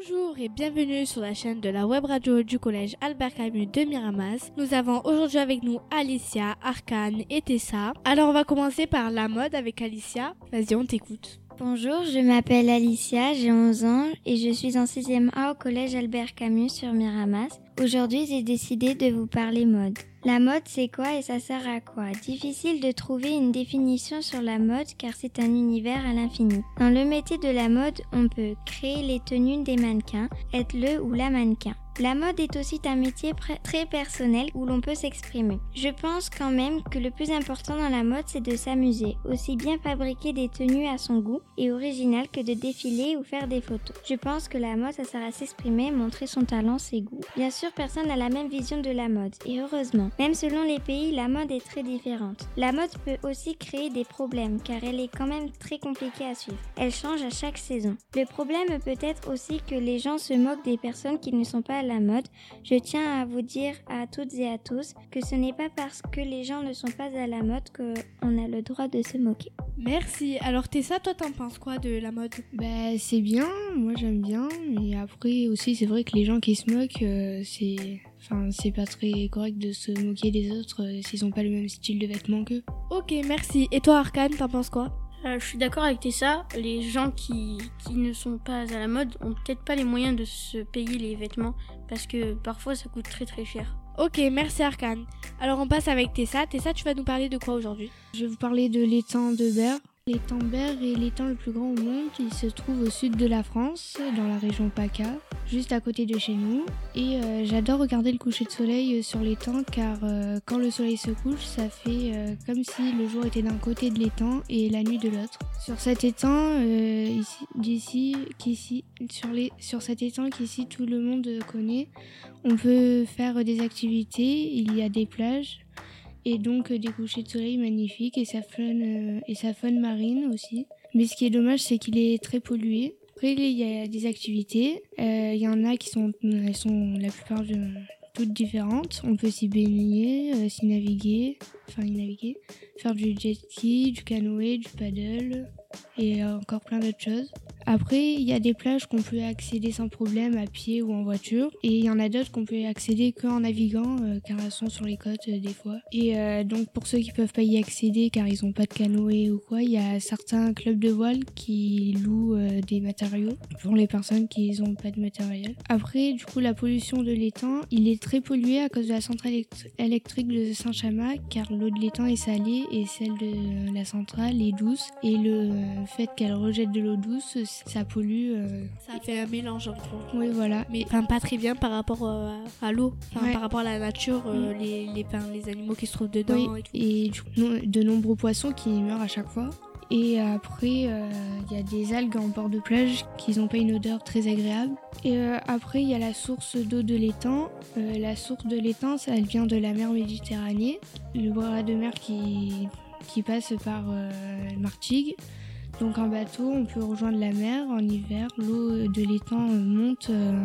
Bonjour et bienvenue sur la chaîne de la web radio du collège Albert Camus de Miramas. Nous avons aujourd'hui avec nous Alicia, Arkane et Tessa. Alors on va commencer par la mode avec Alicia. Vas-y, on t'écoute. Bonjour, je m'appelle Alicia, j'ai 11 ans et je suis en 6e A au collège Albert Camus sur Miramas. Aujourd'hui, j'ai décidé de vous parler mode. La mode, c'est quoi et ça sert à quoi? Difficile de trouver une définition sur la mode car c'est un univers à l'infini. Dans le métier de la mode, on peut créer les tenues des mannequins, être le ou la mannequin. La mode est aussi un métier très personnel où l'on peut s'exprimer. Je pense quand même que le plus important dans la mode, c'est de s'amuser, aussi bien fabriquer des tenues à son goût et original que de défiler ou faire des photos. Je pense que la mode, ça sert à s'exprimer, montrer son talent, ses goûts. Bien sûr, personne n'a la même vision de la mode, et heureusement. Même selon les pays, la mode est très différente. La mode peut aussi créer des problèmes, car elle est quand même très compliquée à suivre. Elle change à chaque saison. Le problème peut être aussi que les gens se moquent des personnes qui ne sont pas la mode, je tiens à vous dire à toutes et à tous que ce n'est pas parce que les gens ne sont pas à la mode qu'on a le droit de se moquer. Merci. Alors Tessa, toi t'en penses quoi de la mode? Bah c'est bien, moi j'aime bien, mais après aussi c'est vrai que les gens qui se moquent, euh, c'est... Enfin, c'est pas très correct de se moquer des autres euh, s'ils ont pas le même style de vêtements qu'eux. Ok, merci. Et toi Arkane, t'en penses quoi? Euh, je suis d'accord avec Tessa, les gens qui, qui ne sont pas à la mode ont peut-être pas les moyens de se payer les vêtements parce que parfois ça coûte très très cher. Ok, merci Arkane. Alors on passe avec Tessa. Tessa, tu vas nous parler de quoi aujourd'hui? Je vais vous parler de l'étang de Berre. L'étang Berre est l'étang le plus grand au monde. Il se trouve au sud de la France, dans la région PACA, juste à côté de chez nous. Et euh, j'adore regarder le coucher de soleil euh, sur l'étang car euh, quand le soleil se couche, ça fait comme si le jour était d'un côté de l'étang et la nuit de l'autre. Sur cet étang, ici, d'ici, qu'ici, sur, les, sur cet étang qu'ici tout le monde connaît, on peut faire des activités. Il y a des plages et donc euh, des couchers de soleil magnifiques et sa faune, euh, et sa faune marine aussi. Mais ce qui est dommage, c'est qu'il est très pollué. Après, il y a des activités. Euh, il y en a qui sont, elles sont la plupart de, toutes différentes. On peut s'y baigner, s'y naviguer, enfin naviguer, faire du jet ski, du canoë, du paddle et encore plein d'autres choses. Après, il y a des plages qu'on peut accéder sans problème à pied ou en voiture. Et il y en a d'autres qu'on peut accéder qu'en naviguant, euh, car elles sont sur les côtes euh, des fois. Et euh, donc pour ceux qui peuvent pas y accéder car ils ont pas de canoë ou quoi, il y a certains clubs de voile qui louent des matériaux pour les personnes qui n'ont pas de matériel. Après, du coup, la pollution de l'étang, il est très pollué à cause de la centrale électrique de Saint-Chamas, car l'eau de l'étang est salée et celle de la centrale est douce. Et le fait qu'elle rejette de l'eau douce, ça pollue. Euh, ça fait un mélange entre Oui, voilà. Mais enfin, pas très bien par rapport euh, à l'eau, par rapport à la nature, euh, mm. les, les, les, animaux qui se trouvent dedans et, de nombreux poissons qui meurent à chaque fois. Et après, il y a des algues en bord de plage qui n'ont pas une odeur très agréable. Et après, il y a la source d'eau de l'étang. la source de l'étang, elle vient de la mer Méditerranée, le bras de mer qui, qui passe par Martigues. Donc en bateau, on peut rejoindre la mer en hiver, l'eau de l'étang monte euh,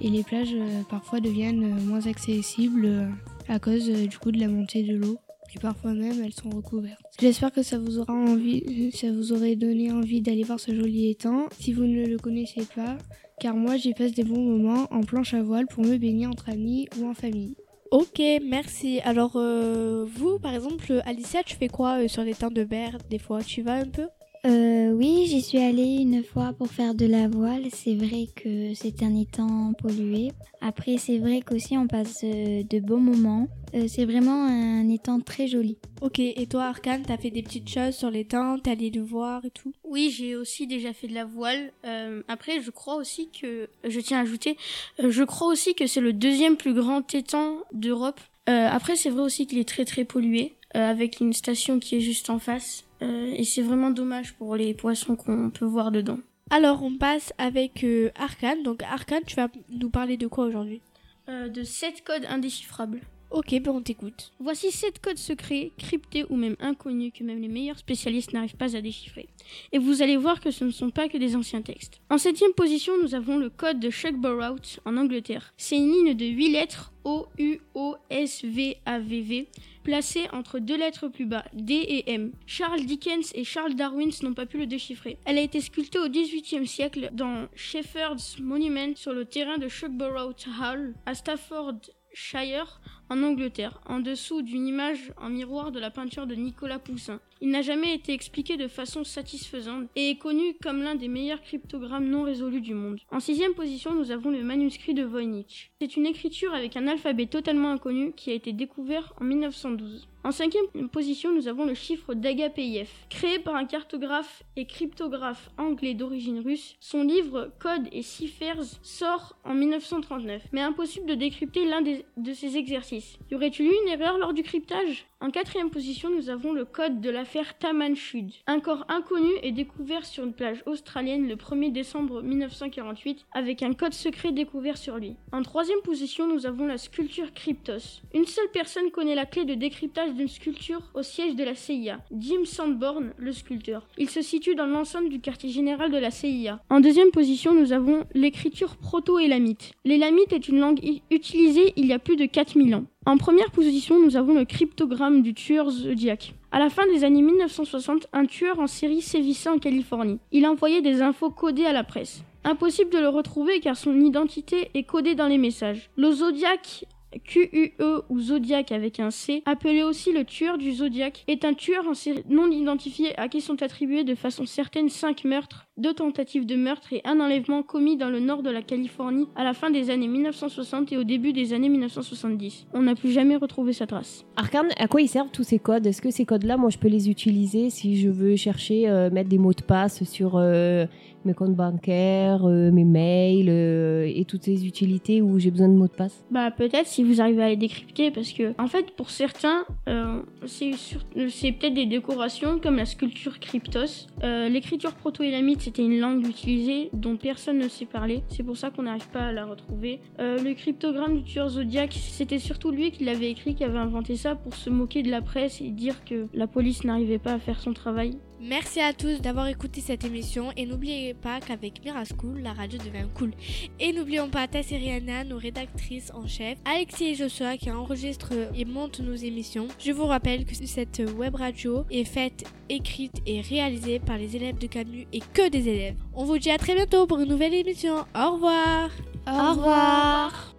et les plages euh, parfois deviennent moins accessibles à cause euh, du coup de la montée de l'eau. Et parfois même elles sont recouvertes. J'espère que ça vous aura envie, ça vous aurait donné envie d'aller voir ce joli étang si vous ne le connaissez pas, car moi j'y passe des bons moments en planche à voile pour me baigner entre amis ou en famille. Ok, merci. Alors vous, par exemple, Alicia, tu fais quoi sur l'étang de Berre des fois? Tu vas un peu? Euh, oui, j'y suis allée une fois pour faire de la voile. C'est vrai que c'est un étang pollué. Après, c'est vrai qu'aussi on passe euh, de beaux moments. Euh, c'est vraiment un étang très joli. Ok, et toi Arkane, t'as fait des petites choses sur l'étang, t'es allé le voir et tout? Oui, j'ai aussi déjà fait de la voile. après, je crois aussi que, je tiens à ajouter, je crois aussi que c'est le deuxième plus grand étang d'Europe. après, c'est vrai aussi qu'il est très très pollué, avec une station qui est juste en face. Euh, et c'est vraiment dommage pour les poissons qu'on peut voir dedans. Alors on passe avec euh, Arkane. Donc Arkane, tu vas nous parler de quoi aujourd'hui? Euh, De 7 codes indéchiffrables. Ok, ben on t'écoute. Voici 7 codes secrets, cryptés ou même inconnus que même les meilleurs spécialistes n'arrivent pas à déchiffrer. Et vous allez voir que ce ne sont pas que des anciens textes. En septième position, nous avons le code de Shugborough en Angleterre. C'est une ligne de 8 lettres O-U-O-S-V-A-V-V placée entre deux lettres plus bas, D et M. Charles Dickens et Charles Darwin n'ont pas pu le déchiffrer. Elle a été sculptée au XVIIIe siècle dans Shepherd's Monument sur le terrain de Shugborough Hall à Stafford Shire en Angleterre, en dessous d'une image en miroir de la peinture de Nicolas Poussin. Il n'a jamais été expliqué de façon satisfaisante et est connu comme l'un des meilleurs cryptogrammes non résolus du monde. En sixième position, nous avons le manuscrit de Voynich. C'est une écriture avec un alphabet totalement inconnu qui a été découvert en 1912. En cinquième position, nous avons le chiffre d'Agapeyev. Créé par un cartographe et cryptographe anglais d'origine russe, son livre Code et Ciphers sort en 1939, mais impossible de décrypter l'un de ses exercices. Y aurait-il eu une erreur lors du cryptage? En quatrième position, nous avons le code de l'affaire Tamanchud. Un corps inconnu est découvert sur une plage australienne le 1er décembre 1948 avec un code secret découvert sur lui. En troisième position, nous avons la sculpture Cryptos. Une seule personne connaît la clé de décryptage d'une sculpture au siège de la CIA, Jim Sandborn, le sculpteur. Il se situe dans l'enceinte du quartier général de la CIA. En deuxième position, nous avons l'écriture proto-élamite. L'élamite est une langue utilisée il y a plus de 4000 ans. En première position, nous avons le cryptogramme du tueur Zodiac. À la fin des années 1960, un tueur en série sévissait en Californie. Il envoyait des infos codées à la presse. Impossible de le retrouver car son identité est codée dans les messages. Le Zodiac QUE ou Zodiac avec un C, appelé aussi le tueur du Zodiac, est un tueur en série non identifié à qui sont attribués de façon certaine 5 meurtres, 2 tentatives de meurtre et un enlèvement commis dans le nord de la Californie à la fin des années 1960 et au début des années 1970. On n'a plus jamais retrouvé sa trace. Arkane, à quoi ils servent tous ces codes? Est-ce que ces codes-là, moi, je peux les utiliser si je veux chercher, euh, mettre des mots de passe sur euh, mes comptes bancaires, euh, mes mails et toutes ces utilités où j'ai besoin de mots de passe? Bah peut-être si vous arrivez à les décrypter parce que en fait pour certains c'est c'est peut-être des décorations comme la sculpture Cryptos. L'écriture proto-élamite c'était une langue utilisée dont personne ne sait parler. C'est pour ça qu'on n'arrive pas à la retrouver. le cryptogramme du tueur Zodiac, c'était surtout lui qui l'avait écrit, qui avait inventé ça pour se moquer de la presse et dire que la police n'arrivait pas à faire son travail. Merci à tous d'avoir écouté cette émission et n'oubliez pas qu'avec Miraschool, la radio devient cool. Et n'oublions pas Tess et Rihanna, nos rédactrices en chef, Alexis et Joshua qui enregistrent et montent nos émissions. Je vous rappelle que cette web radio est faite, écrite et réalisée par les élèves de Camus et que des élèves. On vous dit à très bientôt pour une nouvelle émission. Au revoir. Au revoir.